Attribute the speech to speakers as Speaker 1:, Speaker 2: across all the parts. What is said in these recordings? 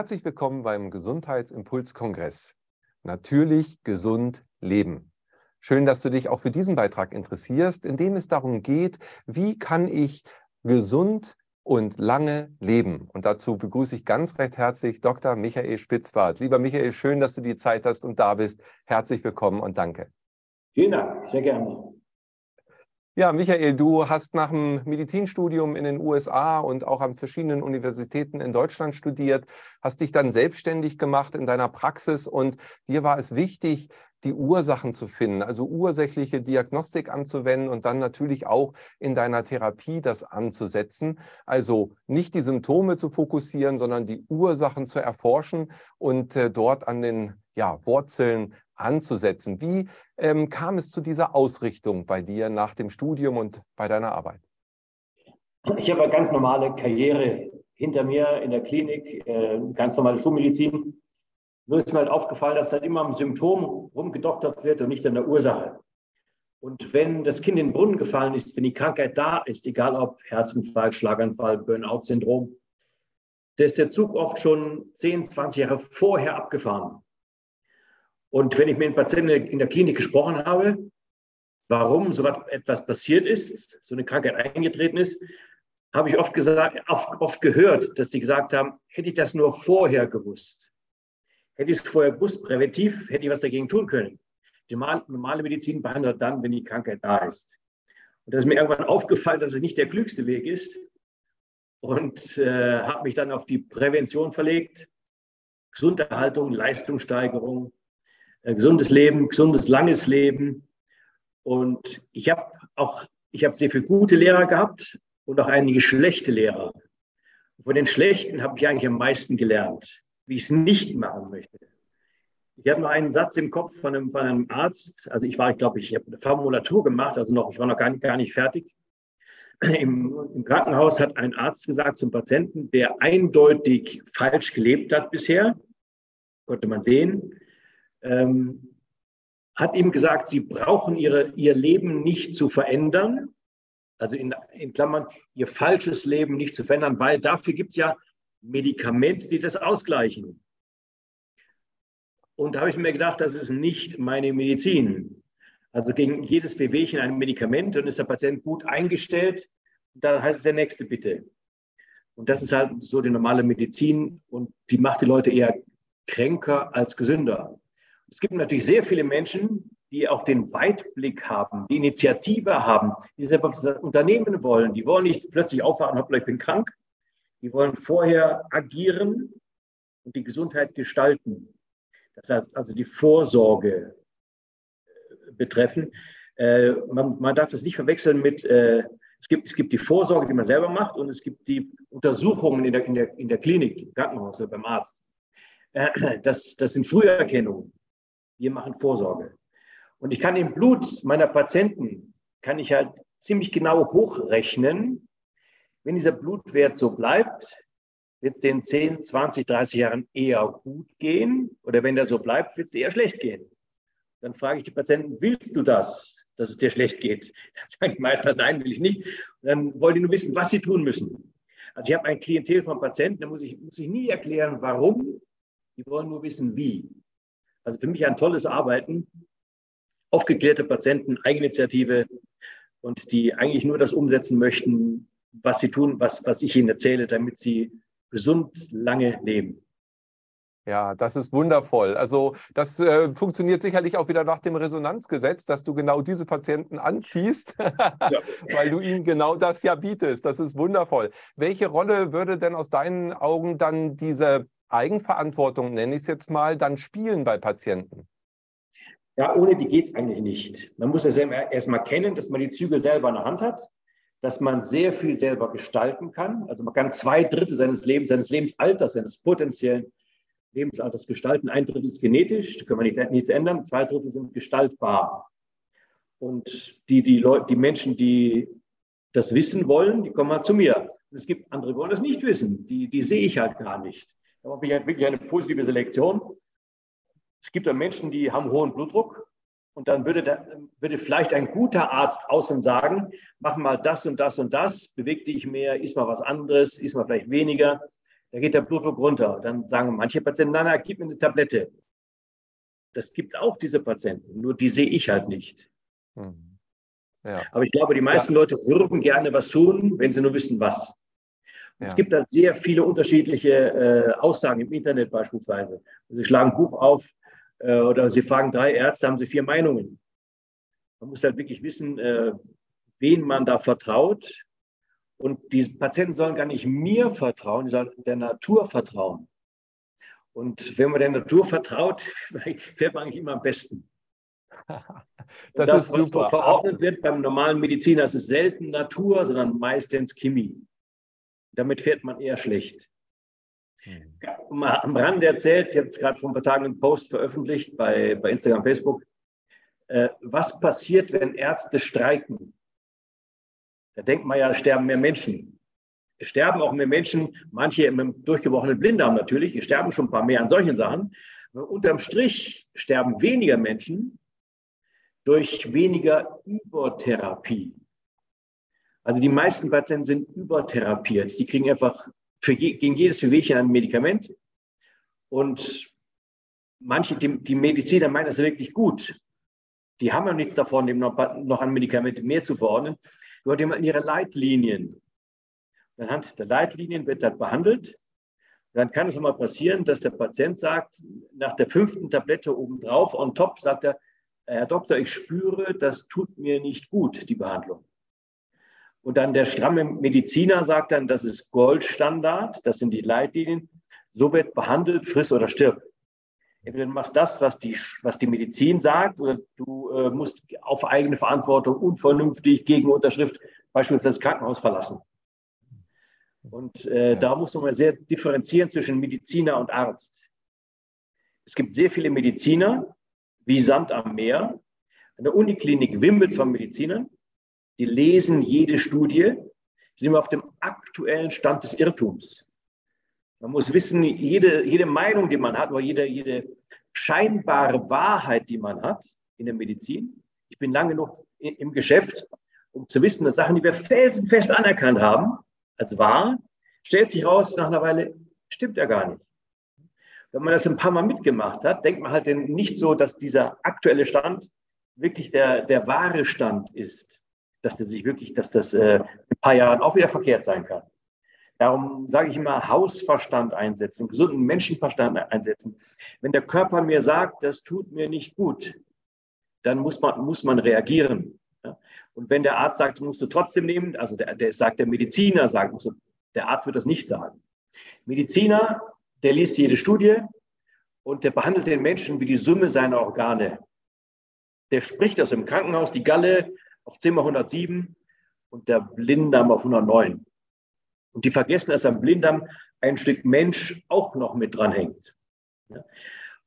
Speaker 1: Herzlich willkommen beim Gesundheitsimpuls-Kongress. Natürlich gesund leben. Schön, dass du dich auch für diesen Beitrag interessierst, in dem es darum geht, wie kann ich gesund und lange leben. Und dazu begrüße ich ganz recht herzlich Dr. Michael Spitzbart. Lieber Michael, schön, dass du die Zeit hast und da bist. Herzlich willkommen und danke.
Speaker 2: Vielen Dank, sehr gerne.
Speaker 1: Ja, Michael, du hast nach dem Medizinstudium in den USA und auch an verschiedenen Universitäten in Deutschland studiert, hast dich dann selbstständig gemacht in deiner Praxis und dir war es wichtig, die Ursachen zu finden, also ursächliche Diagnostik anzuwenden und dann natürlich auch in deiner Therapie das anzusetzen. Also nicht die Symptome zu fokussieren, sondern die Ursachen zu erforschen und äh, dort an den ja, Wurzeln anzusetzen. Wie ähm, kam es zu dieser Ausrichtung bei dir nach dem Studium und bei deiner Arbeit?
Speaker 2: Ich habe eine ganz normale Karriere hinter mir in der Klinik, äh, ganz normale Schulmedizin. Nur ist mir halt aufgefallen, dass halt immer am Symptom rumgedoktert wird und nicht an der Ursache. Und wenn das Kind in den Brunnen gefallen ist, wenn die Krankheit da ist, egal ob Herzinfarkt, Schlaganfall, Burnout-Syndrom, da ist der Zug oft schon 10, 20 Jahre vorher abgefahren. Und wenn ich mit den Patienten in der Klinik gesprochen habe, warum so etwas passiert ist, so eine Krankheit eingetreten ist, habe ich oft gesagt, oft, oft gehört, dass sie gesagt haben, hätte ich das nur vorher gewusst, hätte ich es vorher gewusst, präventiv, hätte ich was dagegen tun können. Die normale Medizin behandelt dann, wenn die Krankheit da ist. Und das ist mir irgendwann aufgefallen, dass es nicht der klügste Weg ist und äh, habe mich dann auf die Prävention verlegt, Gesunderhaltung, Leistungssteigerung, gesundes Leben, gesundes, langes Leben. Und ich habe auch, ich habe sehr viele gute Lehrer gehabt und auch einige schlechte Lehrer. Von den schlechten habe ich eigentlich am meisten gelernt, wie ich es nicht machen möchte. Ich habe noch einen Satz im Kopf von einem, von einem Arzt. Also ich war, ich glaube, ich habe eine Formulatur gemacht, also noch, ich war noch gar nicht, gar nicht fertig. Im, Im, Krankenhaus hat ein Arzt gesagt zum Patienten, der eindeutig falsch gelebt hat bisher, konnte man sehen, ähm, hat ihm gesagt, sie brauchen ihre, ihr Leben nicht zu verändern, also in, in Klammern, ihr falsches Leben nicht zu verändern, weil dafür gibt es ja Medikamente, die das ausgleichen. Und da habe ich mir gedacht, das ist nicht meine Medizin. Also gegen jedes Bewegchen ein Medikament und ist der Patient gut eingestellt, dann heißt es der nächste bitte. Und das ist halt so die normale Medizin und die macht die Leute eher kränker als gesünder. Es gibt natürlich sehr viele Menschen, die auch den Weitblick haben, die Initiative haben, die selber Unternehmen wollen. Die wollen nicht plötzlich aufwachen, hoppla, ich bin krank. Die wollen vorher agieren und die Gesundheit gestalten. Das heißt also die Vorsorge äh, betreffen. Äh, man, man, darf das nicht verwechseln mit, äh, es, gibt, es gibt die Vorsorge, die man selber macht und es gibt die Untersuchungen in der, in der, in der Klinik, im Krankenhaus oder beim Arzt. Das, das sind Früherkennungen wir machen Vorsorge. Und ich kann im Blut meiner Patienten, kann ich halt ziemlich genau hochrechnen, wenn dieser Blutwert so bleibt, wird es den 10, 20, 30 Jahren eher gut gehen oder wenn der so bleibt, wird es eher schlecht gehen. Dann frage ich die Patienten, willst du das, dass es dir schlecht geht? Dann sagen die meisten, nein, will ich nicht. Und dann wollen die nur wissen, was sie tun müssen. Also ich habe ein Klientel von Patienten, da muss ich, muss ich nie erklären, warum. Die wollen nur wissen, wie. Also für mich ein tolles Arbeiten, aufgeklärte Patienten, Eigeninitiative und die eigentlich nur das umsetzen möchten, was sie tun, was, was ich ihnen erzähle, damit sie gesund lange leben.
Speaker 1: Ja, das ist wundervoll. Also das äh, funktioniert sicherlich auch wieder nach dem Resonanzgesetz, dass du genau diese Patienten anziehst, ja. weil du ihnen genau das ja bietest. Das ist wundervoll. Welche Rolle würde denn aus deinen Augen dann diese Eigenverantwortung, nenne ich es jetzt mal, dann spielen bei Patienten?
Speaker 2: Ja, ohne die geht es eigentlich nicht. Man muss ja erst mal kennen, dass man die Zügel selber in der Hand hat, dass man sehr viel selber gestalten kann. Also man kann zwei Drittel seines Lebens, seines Lebensalters, seines potenziellen Lebensalters gestalten. Ein Drittel ist genetisch, da können wir nicht, nichts ändern. Zwei Drittel sind gestaltbar. Und die, die, Leute, die Menschen, die das wissen wollen, die kommen mal zu mir. es gibt andere, die wollen das nicht wissen. Die, die sehe ich halt gar nicht. Da habe ich wirklich eine positive Selektion. Es gibt dann Menschen, die haben hohen Blutdruck und dann würde, da, würde vielleicht ein guter Arzt außen sagen, mach mal das und das und das, beweg dich mehr, iss mal was anderes, iss mal vielleicht weniger. Da geht der Blutdruck runter. Dann sagen manche Patienten, nein, nein, gib mir eine Tablette. Das gibt es auch, diese Patienten. Nur die sehe ich halt nicht. Mhm. Ja. Aber ich glaube, die meisten ja. Leute würden gerne was tun, wenn sie nur wüssten, was. Ja. Es gibt da sehr viele unterschiedliche äh, Aussagen im Internet beispielsweise. Sie schlagen ein Buch auf äh, oder sie fragen drei Ärzte, haben sie vier Meinungen. Man muss halt wirklich wissen, äh, wen man da vertraut. Und die Patienten sollen gar nicht mir vertrauen, die sollen der Natur vertrauen. Und wenn man der Natur vertraut, fährt man eigentlich immer am besten. das, das, ist was super. verordnet wird beim normalen Mediziner, ist selten Natur, sondern meistens Chemie. Damit fährt man eher schlecht. Hm. Mal am Rande erzählt, ich habe jetzt gerade vor ein paar Tagen einen Post veröffentlicht bei, bei Instagram, Facebook. Äh, was passiert, wenn Ärzte streiken? Da denkt man ja, sterben mehr Menschen. Es sterben auch mehr Menschen, manche mit einem durchgebrochenen Blinddarm natürlich, es sterben schon ein paar mehr an solchen Sachen. Aber unterm Strich sterben weniger Menschen durch weniger Übertherapie. Also die meisten Patienten sind übertherapiert. Die kriegen einfach für je, gegen jedes Wehwehchen ein Medikament. Und manche, die, die Mediziner meinen das wirklich gut. Die haben ja nichts davon, dem noch, noch an Medikamente mehr zu verordnen. Nur die haben ihre Leitlinien. Anhand der Leitlinien wird das behandelt. Dann kann es mal passieren, dass der Patient sagt, nach der fünften Tablette obendrauf, on top, sagt er, Herr Doktor, ich spüre, das tut mir nicht gut, die Behandlung. Und dann der stramme Mediziner sagt dann, das ist Goldstandard, das sind die Leitlinien. So wird behandelt, friss oder stirb. Entweder du machst das, was die, was die Medizin sagt, oder du äh, musst auf eigene Verantwortung unvernünftig gegen Unterschrift beispielsweise das Krankenhaus verlassen. Und äh, ja. da muss man sehr differenzieren zwischen Mediziner und Arzt. Es gibt sehr viele Mediziner, wie Sand am Meer. An der Uniklinik wimmelt von Medizinern, die lesen jede Studie, sind immer auf dem aktuellen Stand des Irrtums. Man muss wissen, jede, jede Meinung, die man hat, oder jede, jede scheinbare Wahrheit, die man hat in der Medizin. Ich bin lange genug im Geschäft, um zu wissen, dass Sachen, die wir felsenfest anerkannt haben, als wahr, stellt sich raus, nach einer Weile stimmt er gar nicht. Wenn man das ein paar Mal mitgemacht hat, denkt man halt nicht so, dass dieser aktuelle Stand wirklich der, der wahre Stand ist, dass das sich wirklich, dass das äh, in ein paar Jahren auch wieder verkehrt sein kann. Darum sage ich immer, Hausverstand einsetzen, gesunden Menschenverstand einsetzen. Wenn der Körper mir sagt, das tut mir nicht gut, dann muss man, muss man reagieren. Und wenn der Arzt sagt, musst du trotzdem nehmen, also der, der sagt der Mediziner, sagt, du, der Arzt wird das nicht sagen. Mediziner, der liest jede Studie und der behandelt den Menschen wie die Summe seiner Organe. Der spricht das im Krankenhaus, die Galle auf Zimmer 107 und der Blinddarm auf 109. Und die vergessen, dass am Blinddarm ein Stück Mensch auch noch mit dran hängt.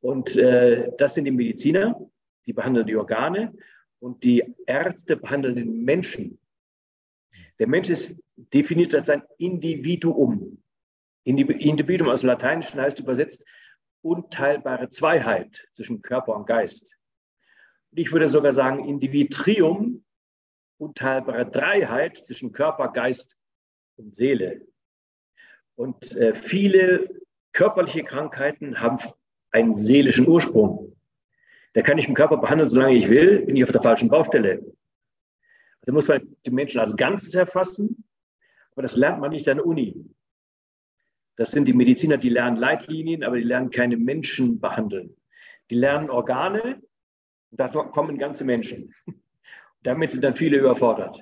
Speaker 2: Und äh, das sind die Mediziner, die behandeln die Organe und die Ärzte behandeln den Menschen. Der Mensch ist definiert als ein Individuum. Individuum aus dem Lateinischen heißt übersetzt unteilbare Zweiheit zwischen Körper und Geist. Und ich würde sogar sagen Indivitrium, unteilbare Dreiheit zwischen Körper, Geist und Seele. Und äh, viele körperliche Krankheiten haben einen seelischen Ursprung. Da kann ich den Körper behandeln, solange ich will, bin ich auf der falschen Baustelle. Also muss man die Menschen als Ganzes erfassen, aber das lernt man nicht an der Uni. Das sind die Mediziner, die lernen Leitlinien, aber die lernen keine Menschen behandeln. Die lernen Organe, und da kommen ganze Menschen. Damit sind dann viele überfordert.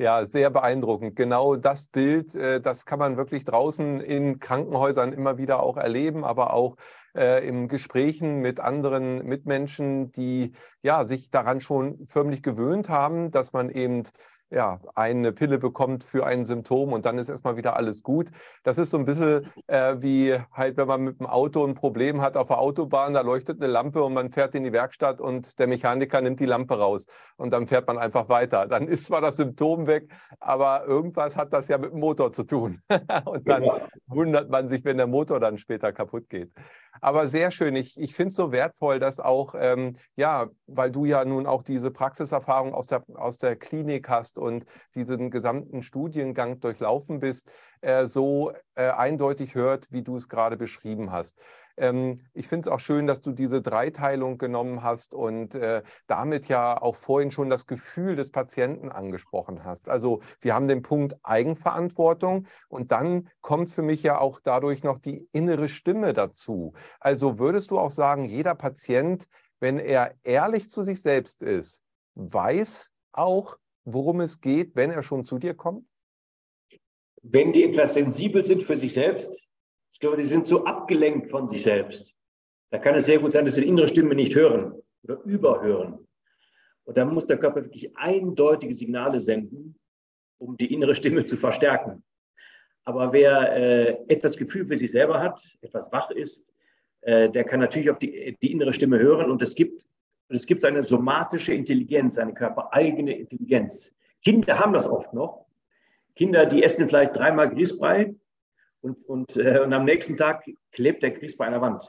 Speaker 1: Ja, sehr beeindruckend. Genau das Bild, äh, das kann man wirklich draußen in Krankenhäusern immer wieder auch erleben, aber auch äh, im Gesprächen mit anderen Mitmenschen, die ja sich daran schon förmlich gewöhnt haben, dass man eben ja, eine Pille bekommt für ein Symptom und dann ist erstmal wieder alles gut. Das ist so ein bisschen äh, wie halt, wenn man mit dem Auto ein Problem hat auf der Autobahn, da leuchtet eine Lampe und man fährt in die Werkstatt und der Mechaniker nimmt die Lampe raus und dann fährt man einfach weiter. Dann ist zwar das Symptom weg, aber irgendwas hat das ja mit dem Motor zu tun. und dann wundert man sich, wenn der Motor dann später kaputt geht. Aber sehr schön. Ich, ich finde es so wertvoll, dass auch, ähm, ja, weil du ja nun auch diese Praxiserfahrung aus der, aus der Klinik hast und diesen gesamten Studiengang durchlaufen bist, äh, so äh, eindeutig hört, wie du es gerade beschrieben hast. Ähm, ich finde es auch schön, dass du diese Dreiteilung genommen hast und äh, damit ja auch vorhin schon das Gefühl des Patienten angesprochen hast. Also wir haben den Punkt Eigenverantwortung und dann kommt für mich ja auch dadurch noch die innere Stimme dazu. Also würdest du auch sagen, jeder Patient, wenn er ehrlich zu sich selbst ist, weiß auch, worum es geht, wenn er schon zu dir kommt?
Speaker 2: Wenn die etwas sensibel sind für sich selbst, ich glaube, die sind so abgelenkt von sich selbst. Da kann es sehr gut sein, dass sie die innere Stimme nicht hören oder überhören. Und dann muss der Körper wirklich eindeutige Signale senden, um die innere Stimme zu verstärken. Aber wer äh, etwas Gefühl für sich selber hat, etwas wach ist, äh, der kann natürlich auf die, die innere Stimme hören. Und es gibt, es gibt eine somatische Intelligenz, eine körpereigene Intelligenz. Kinder haben das oft noch. Kinder, die essen vielleicht dreimal Grießbrei und, und, äh, und am nächsten Tag klebt der Grieß bei einer Wand.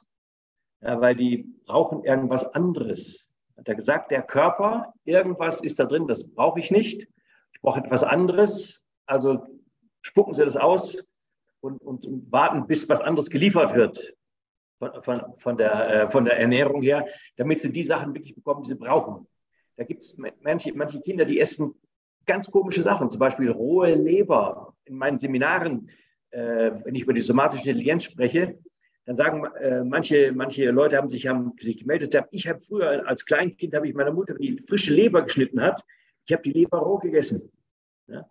Speaker 2: Ja, weil die brauchen irgendwas anderes. Hat er gesagt, der Körper, irgendwas ist da drin, das brauche ich nicht. Ich brauche etwas anderes. Also spucken Sie das aus und, und, und warten, bis was anderes geliefert wird von, von, von, der, äh, von der Ernährung her, damit sie die Sachen wirklich bekommen, die sie brauchen. Da gibt es manche, manche Kinder, die essen ganz komische Sachen, zum Beispiel rohe Leber. In meinen Seminaren äh, wenn ich über die somatische Intelligenz spreche, dann sagen äh, manche, manche Leute haben sich, haben sich gemeldet, ich habe früher als Kleinkind, habe ich meiner Mutter die frische Leber geschnitten hat, ich habe die Leber roh gegessen. Ja?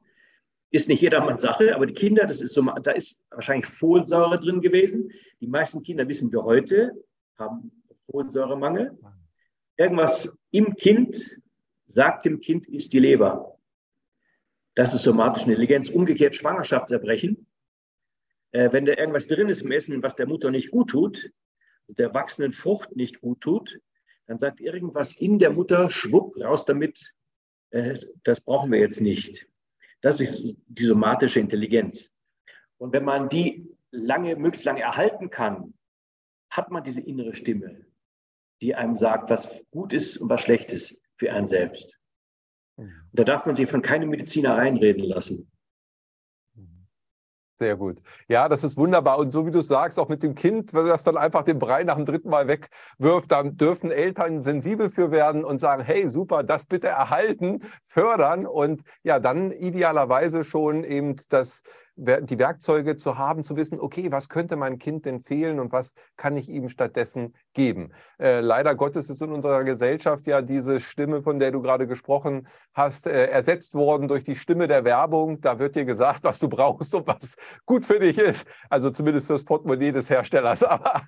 Speaker 2: Ist nicht jedermanns Sache, aber die Kinder, das ist so, da ist wahrscheinlich Folsäure drin gewesen. Die meisten Kinder, wissen wir heute, haben Folsäuremangel. Irgendwas im Kind sagt dem Kind, ist die Leber. Das ist somatische Intelligenz. Umgekehrt Schwangerschaftserbrechen äh, wenn da irgendwas drin ist im Essen, was der Mutter nicht gut tut, der wachsenden Frucht nicht gut tut, dann sagt irgendwas in der Mutter, schwupp, raus damit, äh, das brauchen wir jetzt nicht. Das ist die somatische Intelligenz. Und wenn man die lange, möglichst lange erhalten kann, hat man diese innere Stimme, die einem sagt, was gut ist und was schlecht ist für einen selbst. Und da darf man sich von keinem Mediziner reinreden lassen.
Speaker 1: Sehr gut. Ja, das ist wunderbar. Und so wie du sagst, auch mit dem Kind, wenn das dann einfach den Brei nach dem dritten Mal wegwirft, dann dürfen Eltern sensibel für werden und sagen, hey, super, das bitte erhalten, fördern und ja, dann idealerweise schon eben das die Werkzeuge zu haben, zu wissen, okay, was könnte mein Kind denn fehlen und was kann ich ihm stattdessen geben. Äh, leider Gottes ist in unserer Gesellschaft ja diese Stimme, von der du gerade gesprochen hast, äh, ersetzt worden durch die Stimme der Werbung. Da wird dir gesagt, was du brauchst und was gut für dich ist. Also zumindest fürs Portemonnaie des Herstellers. Aber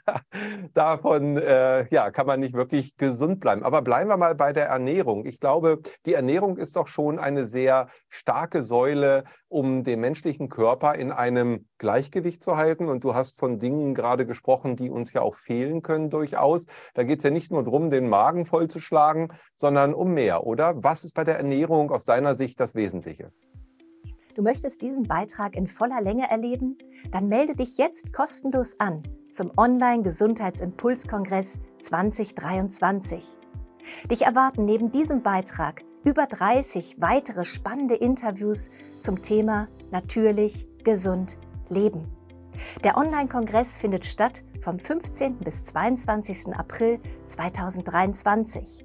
Speaker 1: davon äh, ja, kann man nicht wirklich gesund bleiben. Aber bleiben wir mal bei der Ernährung. Ich glaube, die Ernährung ist doch schon eine sehr starke Säule, um den menschlichen Körper Körper in einem Gleichgewicht zu halten. Und du hast von Dingen gerade gesprochen, die uns ja auch fehlen können durchaus. Da geht es ja nicht nur darum, den Magen vollzuschlagen, sondern um mehr, oder? Was ist bei der Ernährung aus deiner Sicht das Wesentliche?
Speaker 3: Du möchtest diesen Beitrag in voller Länge erleben? Dann melde dich jetzt kostenlos an zum Online-Gesundheitsimpulskongress 2023. Dich erwarten neben diesem Beitrag über 30 weitere spannende Interviews zum Thema Natürlich, gesund, leben. Der Online-Kongress findet statt vom 15. bis 22. April 2023.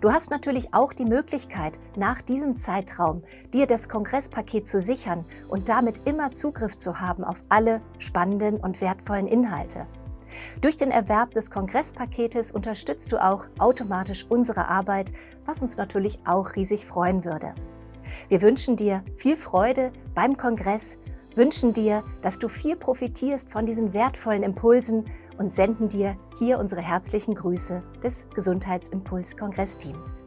Speaker 3: Du hast natürlich auch die Möglichkeit, nach diesem Zeitraum dir das Kongresspaket zu sichern und damit immer Zugriff zu haben auf alle spannenden und wertvollen Inhalte. Durch den Erwerb des Kongresspaketes unterstützt du auch automatisch unsere Arbeit, was uns natürlich auch riesig freuen würde. Wir wünschen dir viel Freude beim Kongress, wünschen dir, dass du viel profitierst von diesen wertvollen Impulsen und senden dir hier unsere herzlichen Grüße des Gesundheitsimpuls-Kongressteams.